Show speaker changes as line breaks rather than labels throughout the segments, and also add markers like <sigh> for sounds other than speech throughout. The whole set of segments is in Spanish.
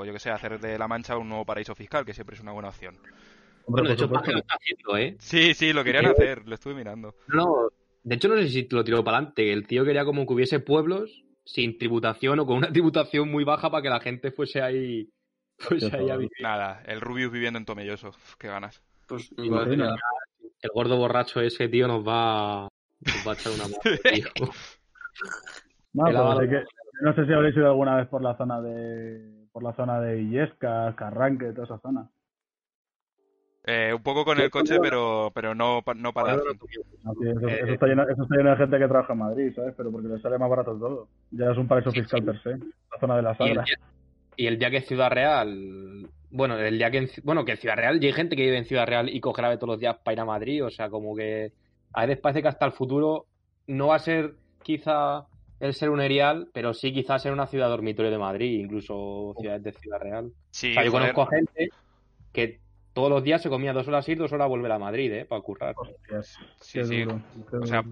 O yo que sé, hacer de La Mancha un nuevo paraíso fiscal, que siempre es una buena opción.
Hombre,
Bueno, de hecho. Paje lo está haciendo, ¿eh?
Sí, sí, lo querían hacer, lo estuve mirando.
No, de hecho no sé si lo tiró para adelante. El tío quería como que hubiese pueblos sin tributación o con una <laughs> tributación muy baja para que la gente fuese ahí, fuese ahí a vivir.
Nada, el Rubius viviendo en Tomelloso. Qué ganas.
Pues mía.
El gordo borracho ese tío nos va, nos va a echar una <laughs> mano, tío.
No, sí que- no sé si habréis ido alguna vez por la zona de por la zona de Illescas, Carranque, toda esa zona.
Eh, un poco con el coche, pero, pero no, no para...
No, sí, eso,
Eh,
eso está lleno, eso está lleno de gente que trabaja en Madrid, ¿sabes? Pero porque les sale más barato todo. Ya es un paraíso fiscal per se, la zona de la Sagra.
y el día que es Ciudad Real, bueno, el día que en, bueno, que en Ciudad Real, y hay gente que vive en Ciudad Real y coge la ave todos los días para ir a Madrid, o sea, como que a veces parece que hasta el futuro no va a ser quizá el ser un erial, pero sí quizás ser una ciudad dormitorio de Madrid, incluso ciudades de Ciudad Real.
Sí,
O sea, yo
joder.
conozco a gente que todos los días se comía dos horas ir, dos horas volver a Madrid, ¿eh? Para currar.
Hostias,
Sí, sí.
duro,
O sea.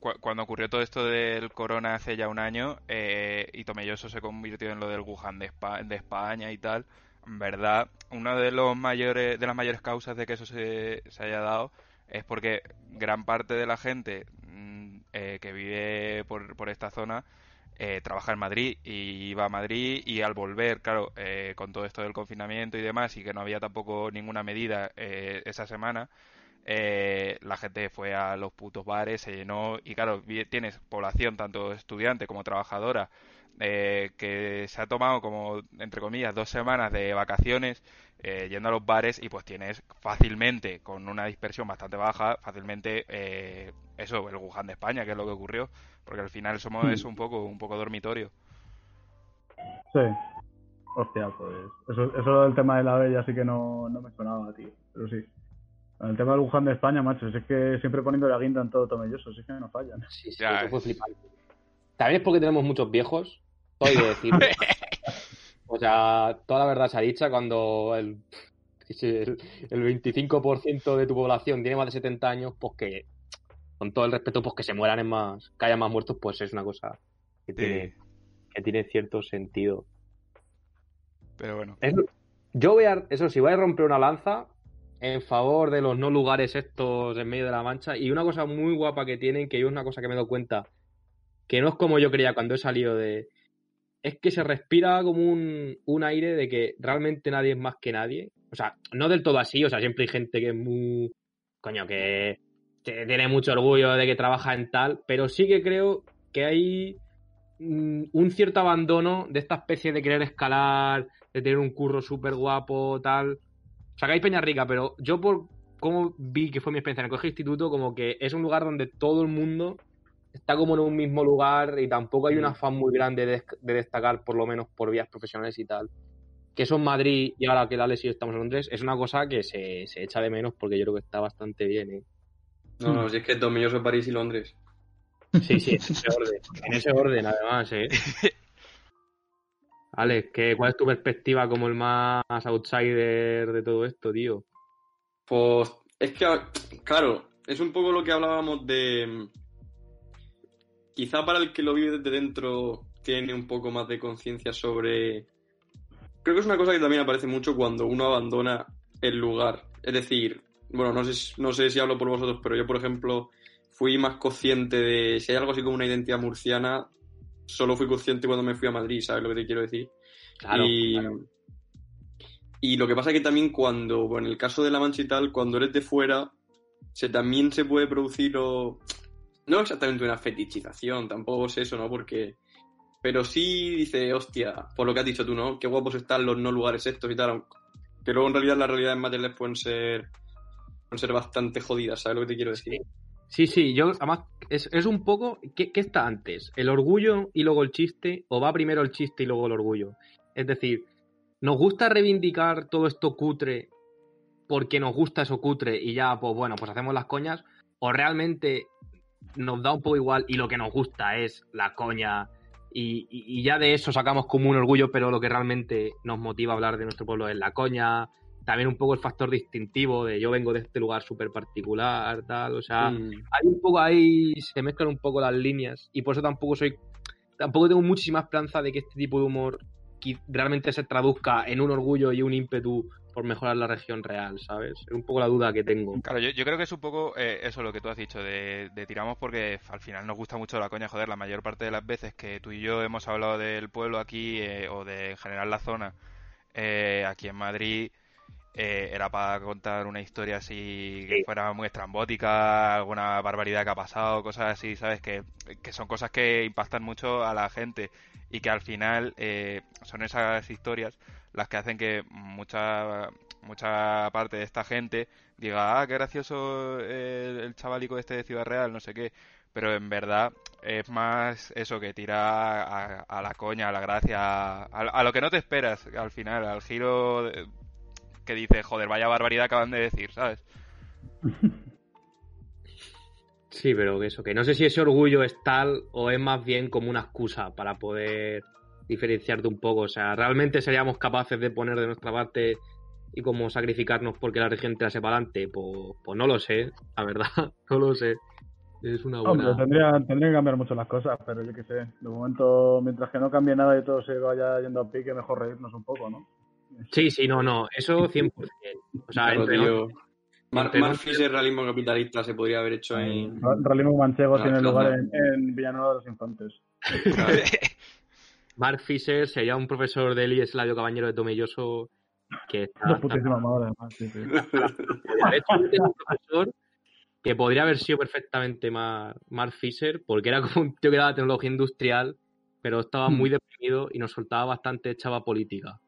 Cu- Cuando ocurrió todo esto del corona hace ya un año eh, y Tomelloso se convirtió en lo del Wuhan de, Espa- de España y tal, en verdad, una de los mayores de las mayores causas de que eso se, se haya dado es porque gran parte de la gente mm, eh, que vive por, por esta zona eh, trabaja en Madrid y iba a Madrid y al volver, claro, eh, con todo esto del confinamiento y demás y que no había tampoco ninguna medida eh, esa semana, eh, la gente fue a los putos bares, se llenó y claro, tienes población tanto estudiante como trabajadora eh, que se ha tomado como, entre comillas, dos semanas de vacaciones eh, yendo a los bares y pues tienes fácilmente, con una dispersión bastante baja, fácilmente eh, eso, el Wuhan de España, que es lo que ocurrió, porque al final somos
Hmm.
eso un poco, un poco dormitorio.
Sí. Hostia, pues. Eso, eso del tema de la bella sí que no, no me sonaba, tío. Pero sí. El tema del Wuhan de España, macho, es que siempre poniendo la guinda en todo Tomelloso, si es que no fallan.
Sí, sí,
Ya
eso fue flipante. También es porque tenemos muchos viejos, todo hay que decirlo. <laughs> o sea, toda la verdad se ha dicha cuando el, el, el 25% de tu población tiene más de 70 años, pues que, con todo el respeto, pues que se mueran en más, que haya más muertos, pues es una cosa que tiene, que tiene cierto sentido.
Pero bueno,
Es- yo voy a, eso sí, voy a romper una lanza en favor de los no lugares estos en medio de la mancha. Y una cosa muy guapa que tienen, que yo es una cosa que me he dado cuenta, que no es como yo creía cuando he salido de. Es que se respira como un, un aire de que realmente nadie es más que nadie. O sea, no del todo así, o sea, siempre hay gente que es muy. Coño, que, tiene mucho orgullo de que trabaja en tal, pero sí que creo que hay mm, un cierto abandono de esta especie de querer escalar, de tener un curro súper guapo, tal. O sea, que hay Peña Rica, pero yo por cómo vi que fue mi experiencia en el colegio instituto, como que es un lugar donde todo el mundo está como en un mismo lugar y tampoco hay un afán muy grande de, de destacar, por lo menos por vías profesionales y tal. Que eso en Madrid y ahora que Alex y yo estamos en Londres es una cosa que se, se echa de menos porque yo creo que está bastante bien. ¿eh?
No, no, si es que Tomelloso, París y Londres.
Sí, sí, en ese orden. En ese orden, además, ¿eh? <laughs> Alex, ¿qué, ¿cuál es tu perspectiva como el más outsider de todo esto, tío?
Pues es que, claro, es un poco lo que hablábamos de... Quizá para el que lo vive desde dentro tiene un poco más de conciencia sobre... Creo que es una cosa que también aparece mucho cuando uno abandona el lugar. Es decir, bueno, no sé, no sé si hablo por vosotros, pero yo, por ejemplo, fui más consciente de si hay algo así como una identidad murciana, solo fui consciente cuando me fui a Madrid, ¿sabes lo que te quiero decir?
Claro,
y,
claro.
y lo que pasa es que también cuando, bueno, en el caso de la mancha y tal, cuando eres de fuera, se también se puede producir o... No exactamente una fetichización, tampoco es eso, ¿no? Porque... Pero sí dice, hostia, por lo que has dicho tú, ¿no? Qué guapos están los no lugares estos y tal. Que luego en realidad las realidades materiales pueden ser... Pueden ser bastante jodidas, ¿sabes lo que te quiero decir?
Sí, sí, yo además es, es un poco. ¿qué, qué está antes? ¿El orgullo y luego el chiste? ¿O va primero el chiste y luego el orgullo? Es decir, nos gusta reivindicar todo esto cutre porque nos gusta eso cutre y ya, pues bueno, pues hacemos las coñas, o realmente nos da un poco igual y lo que nos gusta es la coña y, y- y ya de eso sacamos como un orgullo, pero lo que realmente nos motiva a hablar de nuestro pueblo es la coña, también un poco el factor distintivo de yo vengo de este lugar súper particular, tal, o sea,
Mm.
hay un poco ahí, se mezclan un poco las líneas y por eso tampoco soy, tampoco tengo muchísima esperanza de que este tipo de humor realmente se traduzca en un orgullo y un ímpetu por mejorar la región real, ¿sabes? Es un poco la duda que tengo.
Claro, yo, yo creo que es un poco eh, eso lo que tú has dicho, de, de tiramos porque al final nos gusta mucho la coña, joder, la mayor parte de las veces que tú y yo hemos hablado del pueblo aquí eh, o de en general la zona eh, aquí en Madrid eh, era para contar una historia así que
Sí.
fuera muy estrambótica, alguna barbaridad que ha pasado, cosas así, ¿sabes? Que, que son cosas que impactan mucho a la gente y que al final eh, son esas historias las que hacen que mucha mucha parte de esta gente diga, ah, qué gracioso el, el chavalico este de Ciudad Real, no sé qué. Pero en verdad es más eso que tira a, a la coña, a la gracia, a, a lo que no te esperas al final, al giro de- que dice, joder, vaya barbaridad acaban de decir, ¿sabes? <laughs>
Sí, pero que eso, que no sé si ese orgullo es tal o es más bien como una excusa para poder diferenciarte un poco. O sea, ¿realmente seríamos capaces de poner de nuestra parte y como sacrificarnos porque la región tirase para adelante? Pues, pues no lo sé, la verdad, <laughs> no lo sé. Es una
Hombre,
buena...
tendrían, tendrían que cambiar mucho las cosas, pero yo qué sé. De momento, mientras que no cambie nada y todo se vaya yendo a pique, mejor reírnos un poco, ¿no?
Sí, sí, no, no, eso 100%. O sea,
Claro,
entre
tío. Mar,
entre
Mark
nosotros-
Fisher, realismo capitalista, se podría haber hecho en.
Ra- Realismo manchego tiene lugar en, en Villanueva de los Infantes.
Claro. <laughs>
Mark Fisher sería un profesor de Eli Slavio Cabañero de Tomelloso que está...
De putísima madre, además, sí, sí. <laughs>
De hecho, tengo un profesor que podría haber sido perfectamente Mar- Mark Fisher, porque era como un tío que daba tecnología industrial, pero estaba muy deprimido y nos soltaba bastante chava política.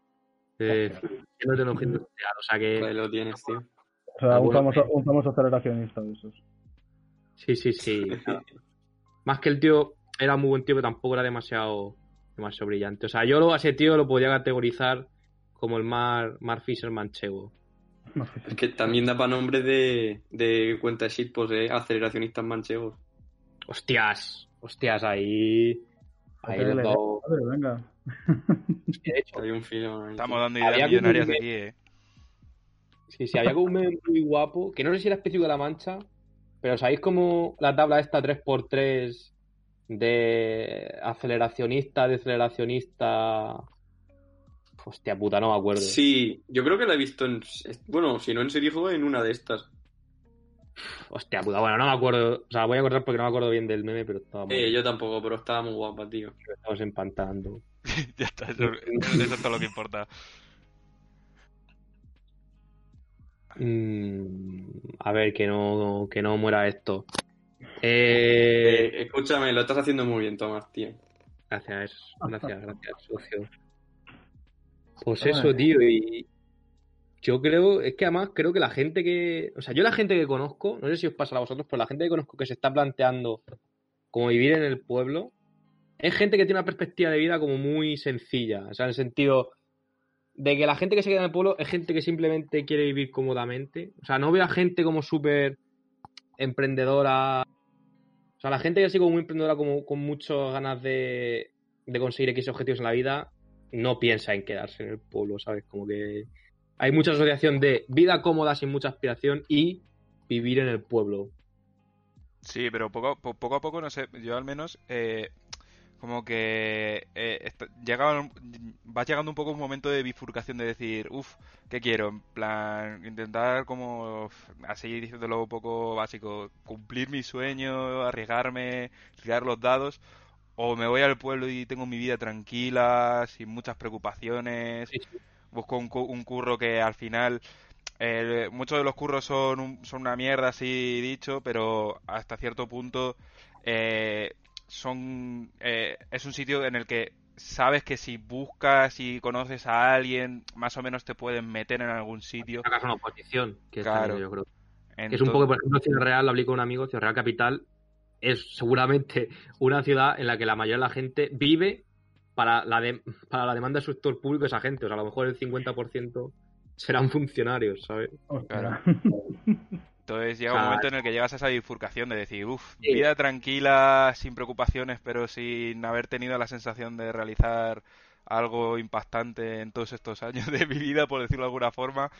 Eh, siendo tecnología industrial, o sea
Ahí
que
lo tienes, tío.
O sea, un famoso, un famoso aceleracionista de esos.
sí, sí, sí. Más que el tío era muy buen tío, pero tampoco era demasiado, demasiado brillante. O sea, yo lo, a ese tío lo podía categorizar como el Mark, Mark Fisher manchego.
Es que también da para nombre de, de cuenta de shitpost, eh, aceleracionistas manchegos.
Hostias, hostias, ahí. Ahí les doy- De hecho,
Hay un filo.
Estamos dando ideas millonarias aquí, ¿eh?
Sí, sí, había como un meme muy guapo, que no sé si era específico de La Mancha, pero ¿sabéis como la tabla esta 3x3 de aceleracionista, deceleracionista? Hostia puta, no me acuerdo.
Sí, yo creo que la he visto en. Bueno, si no en Serijo, en una de estas.
Hostia puta, bueno, no me acuerdo. O sea, voy a acordar porque no me acuerdo bien del meme, pero estaba muy
Eh, yo tampoco, pero estaba muy guapa, tío.
estamos empantando. <laughs>
ya está, eso, eso es todo lo que importa.
Mm, a ver, que no, que no muera esto. Eh,
Eh, escúchame, lo estás haciendo muy bien, Tomás, tío.
Gracias, gracias, gracias, socio. Pues eso, tío, y yo creo, es que además creo que la gente que, o sea, yo la gente que conozco, no sé si os pasa a vosotros, pero la gente que conozco que se está planteando como vivir en el pueblo, es gente que tiene una perspectiva de vida como muy sencilla, o sea, en el sentido de que la gente que se queda en el pueblo es gente que simplemente quiere vivir cómodamente, o sea, no veo a gente como súper emprendedora, o sea, la gente que así como muy emprendedora, como con muchas ganas de, de conseguir X objetivos en la vida, no piensa en quedarse en el pueblo, ¿sabes? Como que hay mucha asociación de vida cómoda sin mucha aspiración y vivir en el pueblo.
Sí, pero poco, po- poco a poco, no sé, yo al menos, eh, como que eh, está- llega vas llegando un poco un momento de bifurcación de decir, uff, ¿qué quiero? En plan, intentar como, así diciéndolo un poco básico, cumplir mi sueño, arriesgarme, tirar los dados, o me voy al pueblo y tengo mi vida tranquila, sin muchas preocupaciones,
Sí,
busco un, un curro que al final eh, muchos de los curros son, un- son una mierda, así dicho, pero hasta cierto punto eh, son eh, es un sitio en el que sabes que si buscas y conoces a alguien, más o menos te pueden meter en algún sitio.
Sacas una oposición, que es
Claro.
también yo creo. Que es un poco, por ejemplo, Ciudad Real, lo hablé con un amigo, Ciudad Real Capital es seguramente <laughs> una ciudad en la que la mayoría de la gente vive para la, de- para la demanda del sector público esa gente. O sea, a lo mejor el 50% serán funcionarios, ¿sabes?
Hostia. <laughs>
Entonces llega un momento en el que llegas a esa bifurcación de decir, uff,
Sí.
vida tranquila, sin preocupaciones, pero sin haber tenido la sensación de realizar algo impactante en todos estos años de mi vida, por decirlo de alguna forma,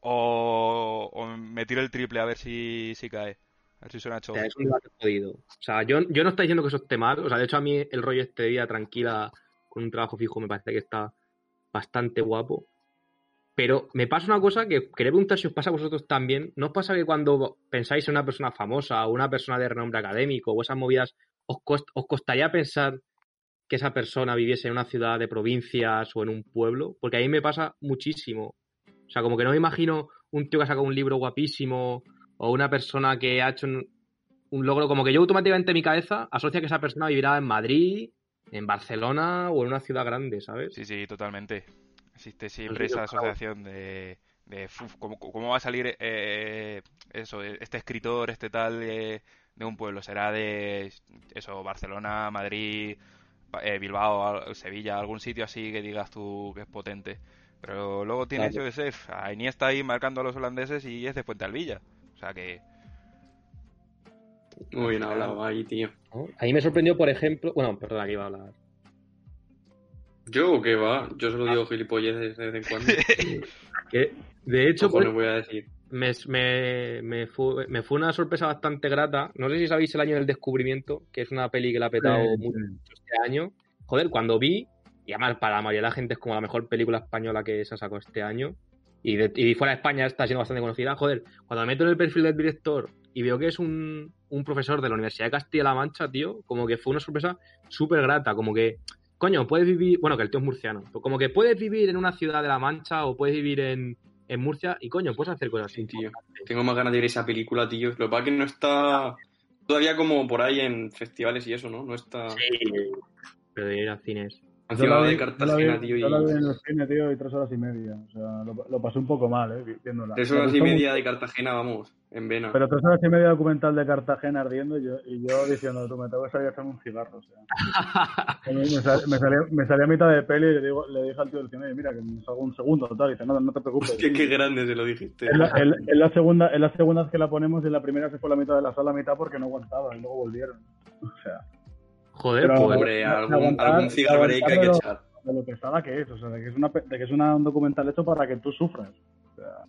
o, o me tiro el triple a ver si, si cae, a ver si suena chorro.
es un debate jodido. O sea, yo, yo no estoy diciendo que eso esté mal. O sea, de hecho, a mí el rollo este de vida tranquila con un trabajo fijo me parece que está bastante guapo. Pero me pasa una cosa que quería preguntar si os pasa a vosotros también. ¿No os pasa que cuando pensáis en una persona famosa o una persona de renombre académico o esas movidas, os, cost- os costaría pensar que esa persona viviese en una ciudad de provincias o en un pueblo? Porque a me pasa muchísimo. O sea, como que no me imagino un tío que ha sacado un libro guapísimo o una persona que ha hecho un, un logro, como que yo automáticamente en mi cabeza asocia que esa persona vivirá en Madrid, en Barcelona o en una ciudad grande, ¿sabes?
Sí, sí, totalmente. Existe siempre esa asociación de, de "Uf, ¿cómo, cómo va a salir eh, eso, este escritor, este tal eh, de un pueblo? Será de eso, Barcelona, Madrid, eh, Bilbao, Sevilla, algún sitio así que digas tú que es potente. Pero luego tienes,
Claro.
yo sé, a Iniesta ahí marcando a los holandeses y es de Fuente Alvilla. O sea que,
Muy bien hablado ahí, tío.
A mí me sorprendió, por ejemplo, bueno, perdona, que iba a hablar.
¿Yo o qué va? Yo solo digo gilipolleces de vez en cuando. <laughs>
Que, de hecho, pues,
voy a decir.
me, me, me fue, me fue una sorpresa bastante grata. No sé si sabéis el año del descubrimiento, que es una peli que la ha petado
Sí,
mucho
sí.
este año. Joder, cuando vi, y además para la mayoría de la gente es como la mejor película española que se ha sacado este año, y, de- y fuera de España está siendo bastante conocida. Joder, cuando me meto en el perfil del director y veo que es un, un profesor de la Universidad de Castilla-La Mancha, tío, como que fue una sorpresa súper grata, como que, coño, puedes vivir, bueno, que el tío es murciano, pero como que puedes vivir en una ciudad de La Mancha o puedes vivir en, en Murcia y, coño, puedes hacer cosas
Sí,
así.
tío. Tengo más ganas de ver esa película, tío. Lo que pasa es que no está todavía como por ahí en festivales y eso, ¿no? No está.
Sí, pero de ir a cines.
Yo la vi-
de
yo la
Cartagena,
vi-
tío.
Yo la vi
Y...
en el cine, tío, y tres horas y media. O sea, lo, lo pasé un poco mal, eh, vi- viéndola.
Tres horas y media de Cartagena, vamos, en vena.
Pero tres horas y media documental de Cartagena ardiendo y yo, y yo diciendo, tú me tengo que salir a hacerme un cigarro. O sea. <laughs> Me, sal- me salía, me salía a mitad de peli y le, digo, le dije al tío del cine, "Oye, mira, que me salgo un segundo, tal. Y dice, no, no te preocupes. <laughs>
Hostia, qué grande se lo dijiste.
Es la, es la segunda, es la segunda vez que la ponemos y en la primera se fue la mitad de la sala a mitad porque no aguantaba y luego volvieron. O sea,
Joder,
Pero-
pues.
De
algún,
aguantar-
algún break hay que echar.
de lo pesada que es, o sea, de que es, una, de que es una- un documental hecho para que tú sufras. O sea,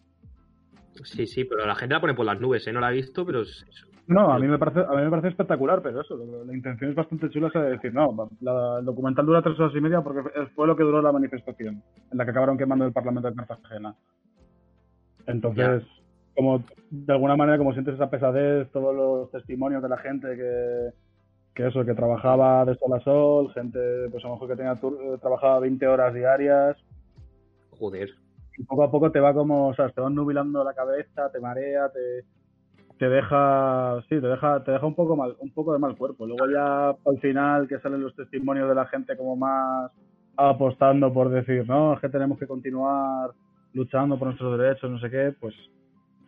Sí, sí, pero la gente la pone por las nubes, ¿eh? No la he visto, pero es- es-
no, a mí me parece, a mí me parece espectacular, pero eso, la intención es bastante chula, o sea, de decir, no, la- el documental dura tres horas y media porque fue lo que duró la manifestación, en la que acabaron quemando el Parlamento de Cartagena. Entonces, como de alguna manera, como sientes esa pesadez, todos los testimonios de la gente que, que eso, que trabajaba de sol a sol, gente, pues a lo mejor que tenía tur- eh, trabajaba 20 horas diarias,
joder.
y poco a poco te va como, o sea, te va nubilando la cabeza, te marea, te, te deja, sí, te deja, te deja un poco mal, un poco de mal cuerpo. Luego ya al final que salen los testimonios de la gente como más apostando por decir, no, es que tenemos que continuar luchando por nuestros derechos, no sé qué, pues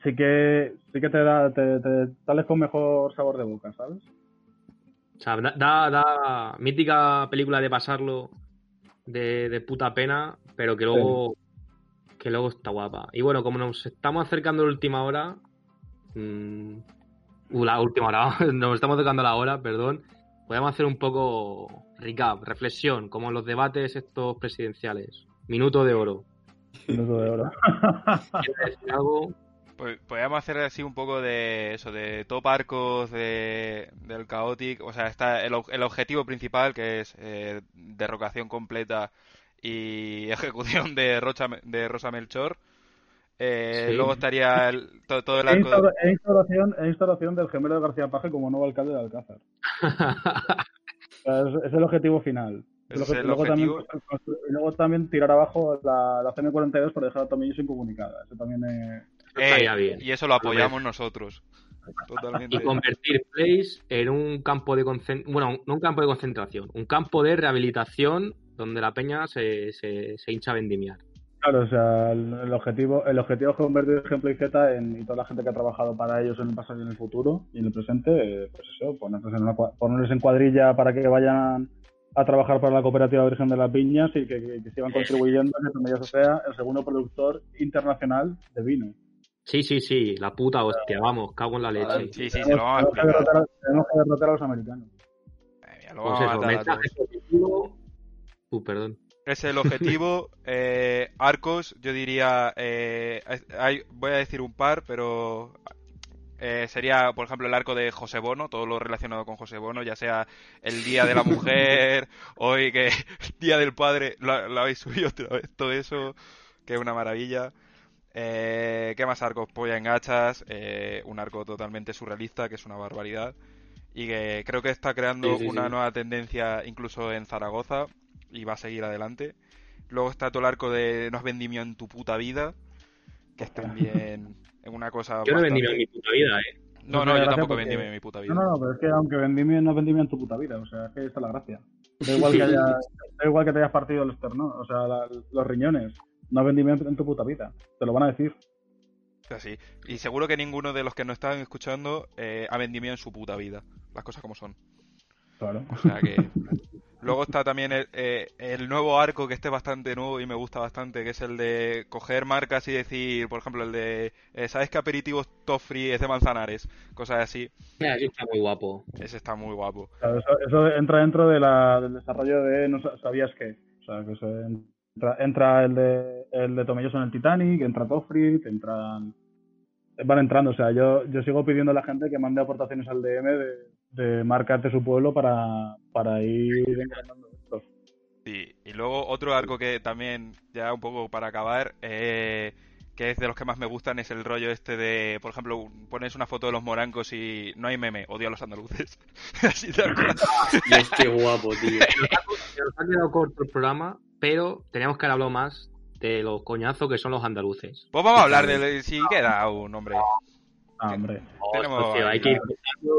sí que, sí que te da, te, te sales con mejor sabor de boca, ¿sabes?
O sea, da, da, da mítica película de pasarlo de, de puta pena, pero que luego, que luego está guapa. Y bueno, como nos estamos acercando a la última hora, mm, uh, la última hora, <laughs> nos estamos acercando a la hora, perdón, podemos hacer un poco recap, reflexión, como en los debates estos presidenciales. Minuto de oro.
Minuto de oro.
¿Quieres decir algo?
Pues podríamos hacer así un poco de eso, de top arcos de, del Chaotic. O sea, está el, ob- el objetivo principal que es eh, derrocación completa y <laughs> ejecución de, Rocha, de Rosa Melchor. Eh,
Sí.
Luego estaría el- to- todo, el arco.
e instauración, e instauración del gemelo de García Paje como nuevo alcalde de Alcázar. <laughs> Es, es el objetivo final.
Es el
luego, también,
objetivo.
y luego también tirar abajo la, la CM42 por dejar a Tomillo sin comunicada. Eso también es...
Eh,
Estaría bien.
y eso lo apoyamos nosotros. Totalmente.
y convertir Place en un campo de concentración, bueno, no un campo de concentración, un campo de rehabilitación donde la peña se, se, se hincha a vendimiar.
Claro, o sea, el, el objetivo el objetivo es convertir Ejemplo y Z en, y toda la gente que ha trabajado para ellos en el pasado y en el futuro y en el presente, eh, pues eso, ponerlos en, una, ponerlos en cuadrilla para que vayan a trabajar para la Cooperativa Virgen de las Viñas y que, que, que sigan contribuyendo a que Tomelloso sea el segundo productor internacional de vino.
Sí, sí, sí, la puta hostia, vamos, cago en la leche.
Sí, sí, sí, lo vamos a
Tenemos que
explicar.
derrotar, tenemos que derrotar a los americanos.
Eh, mira, lo
Pues
vamos
eso,
a
positivo. Uh, perdón.
Es el objetivo. <laughs> eh, arcos, yo diría. eh, hay- voy a decir un par, pero. eh, sería, por ejemplo, el arco de José Bono, todo lo relacionado con José Bono, ya sea el Día de la <laughs> Mujer, hoy que <laughs> Día del Padre, lo, lo habéis subido otra vez, todo eso, que es una maravilla. Eh, ¿Qué más arcos? Polla en gachas, eh, un arco totalmente surrealista, que es una barbaridad. Y que creo que está creando
Sí, sí,
una
sí.
nueva tendencia incluso en Zaragoza y va a seguir adelante. Luego está todo el arco de No has vendido en tu puta vida, que es también <laughs> una cosa.
Yo no he
bastante-
vendido en mi puta vida, eh.
No,
No
yo tampoco
porque-
vendí en mi puta vida.
No, no, pero es que aunque vendimia, no vendimia en tu puta vida, o sea, es que esta es la gracia. Da igual que, <laughs> haya, da igual que te hayas partido el esternón, o sea, la- los riñones, no vendimia en tu puta vida, te lo van a decir.
Es así. Y seguro que ninguno de los que nos están escuchando eh, ha vendido en su puta vida. Las cosas como son.
Claro.
O sea que. <laughs> Luego está también el, eh, el nuevo arco que este es bastante nuevo y me gusta bastante, que es el de coger marcas y decir, por ejemplo, el de, eh, ¿sabes que aperitivos top free es de manzanares? Cosas así.
Mira, sí está muy guapo.
Ese está muy guapo.
Claro, eso, eso entra dentro de la, del desarrollo de no sa- sabías qué. O sea, que eso entra, entra el de el de Tomelloso en el Titanic, entra Toffrit, entran van entrando, o sea, yo, yo sigo pidiendo a la gente que mande aportaciones al DM de, de marcas de su pueblo para, para ir engrandando esto.
Sí, y luego otro arco que también, ya un poco para acabar, eh, que es de los que más me gustan, es el rollo este de, por ejemplo, pones una foto de los morancos y no hay meme, odio a los andaluces. <laughs> Así tal cual. <laughs>
Dios, qué guapo, tío. <laughs>
Se nos ha quedado corto el programa, pero teníamos que hablar más de los coñazos que son los andaluces.
Pues vamos a hablar de si queda un hombre.
Ah, hombre.
Tenemos-
Socio, hay que ir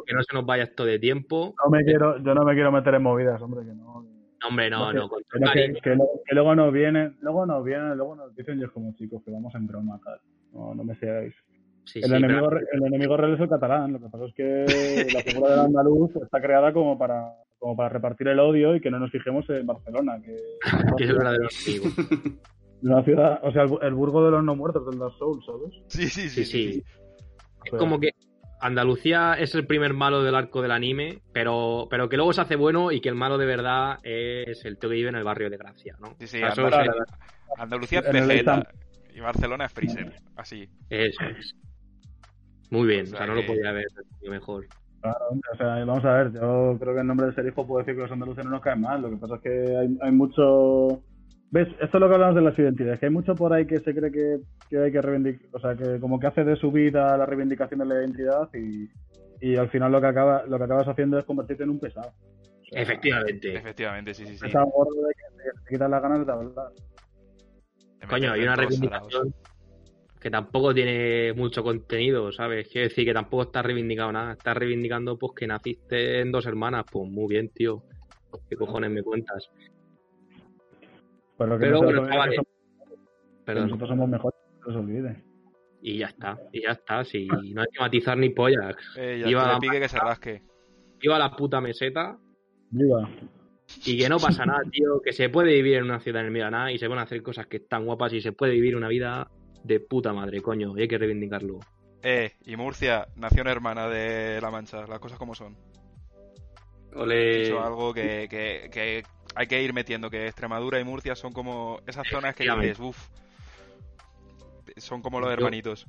que no se nos vaya esto de tiempo.
No me quiero, yo no me quiero meter en movidas, hombre, que no.
No, hombre, no,
que-
no,
que, luego nos vienen, luego nos vienen, luego nos dicen y es como chicos que vamos en broma tal. No, no me sigáis.
Sí,
El,
sí,
enemigo,
pero-
el enemigo real es el catalán. Lo que pasa es que la figura del andaluz está creada como para, como para repartir el odio y que no nos fijemos en Barcelona, que <laughs>
que es el verdadero enemigo.
es <laughs> una ciudad, o sea, el, el burgo de los no muertos del Dark Souls, ¿sabes?
Sí, sí,
Sí,
sí.
sí.
sí.
Es como que Andalucía es el primer malo del arco del anime, pero, pero que luego se hace bueno y que el malo de verdad es el tío que vive en el barrio de Gracia, ¿no?
Sí, sí, Andaluz-
es-
Andalucía es
el
Vegeta y Barcelona es Freezer. Así.
Eso es. Muy bien,
O
o
sea
no lo podía haber mejor.
Claro, o sea, vamos a ver, yo creo que en nombre de ser hijo puedo decir que los andaluces no nos caen mal. Lo que pasa es que hay, hay mucho. ¿Ves? Esto es lo que hablamos de las identidades, que hay mucho por ahí que se cree que, que hay que reivindicar, o sea, que como que hace de su vida la reivindicación de la identidad y, y al final lo que acaba lo que acabas haciendo es convertirte en un pesado. O sea,
Efectivamente.
Efectivamente, sí, sí, sí.
Pesado gordo de que te, te quitas las ganas de hablar.
Coño, hay una reivindicación que tampoco tiene mucho contenido, ¿sabes? Quiero decir que tampoco está reivindicado nada. Está reivindicando pues que naciste en dos hermanas. Pues muy bien, tío. ¿Qué cojones me cuentas?
Pero que
Pero bueno, chavales,
somos- nosotros somos mejores, no se olvide.
Y ya está, y ya está. Si no hay que matizar ni pollas.
Eh,
Iba la
pique que se rasque.
Iba a la puta meseta
Viva.
y que no pasa nada, tío. Que se puede vivir en una ciudad en el medio de nada y se pueden hacer cosas que están guapas y se puede vivir una vida de puta madre, coño. Y hay que reivindicarlo.
Eh, y Murcia, nación hermana de La Mancha, las cosas como son.
Ole.
Eso es algo que, que, que hay que ir metiendo, que Extremadura y Murcia son como esas zonas que dices, uff, son como los
Yo-
hermanitos.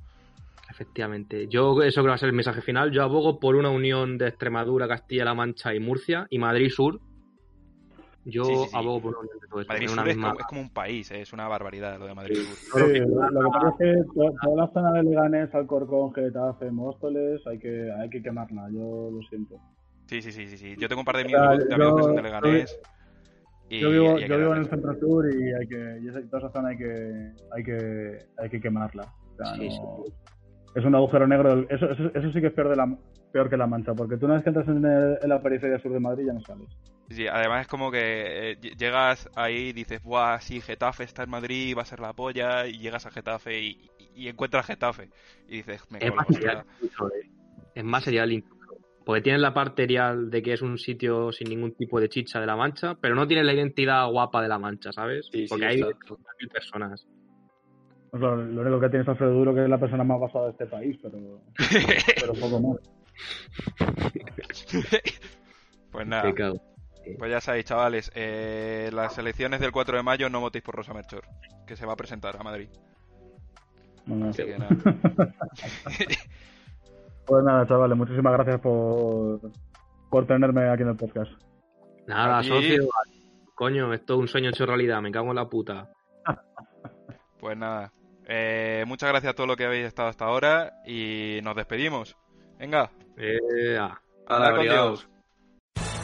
Efectivamente. Yo, eso creo que va a ser el mensaje final. Yo abogo por una unión de Extremadura, Castilla-La Mancha y Murcia y Madrid Sur. Yo
Sí, sí, sí.
abogo por.
Madrid Sur
una
es
misma-
como, es como un país, eh, es una barbaridad lo de Madrid Sur.
Sí, lo, lo que pasa es que to- toda la zona de Leganés, Alcorcón, Getafe, Móstoles, hay que, hay que quemarla, yo lo siento.
Sí, sí, sí, sí, sí. Yo tengo un par de amigos, de amigos que son de
yo-
Leganés. y-
yo vivo,
y
yo vivo en el centro sur y hay que, y esa, toda esa zona hay que, hay que, hay que quemarla. O sea,
Sí,
no- Es un agujero negro, eso, eso, eso sí que es peor, de la, peor que la mancha, porque tú una vez que entras en, el- en la periferia sur de Madrid ya no sales.
Sí, además es como que eh, ll- llegas ahí y dices, buah, sí, Getafe está en Madrid, va a ser la polla, y llegas a Getafe y, y- y encuentras Getafe. Y dices, me
Es
cago en la
más serial incluso, eh. Es más serial incluso. porque tienes la parte real de que es un sitio sin ningún tipo de chicha de la Mancha, pero no tienes la identidad guapa de la Mancha, ¿sabes?
Sí, sí,
porque hay mil personas.
Pues lo, lo único que tiene es Alfredo Duro, que es la persona más basada de este país, pero, <laughs> pero poco más. <laughs>
Pues nada, Pues ya sabéis, chavales, eh, las elecciones del 4 de mayo no votéis por Rosa Melchor, que se va a presentar a Madrid.
Bueno,
Así que nada. <laughs>
pues nada, chavales, muchísimas gracias por, por tenerme aquí en el podcast.
Nada,
Aquí-
socio. Coño, esto es un sueño hecho realidad, me cago en la puta. <laughs>
Pues nada, eh, muchas gracias a todos los que habéis estado hasta ahora y nos despedimos. Venga,
Eh, ah.
Con. Dios.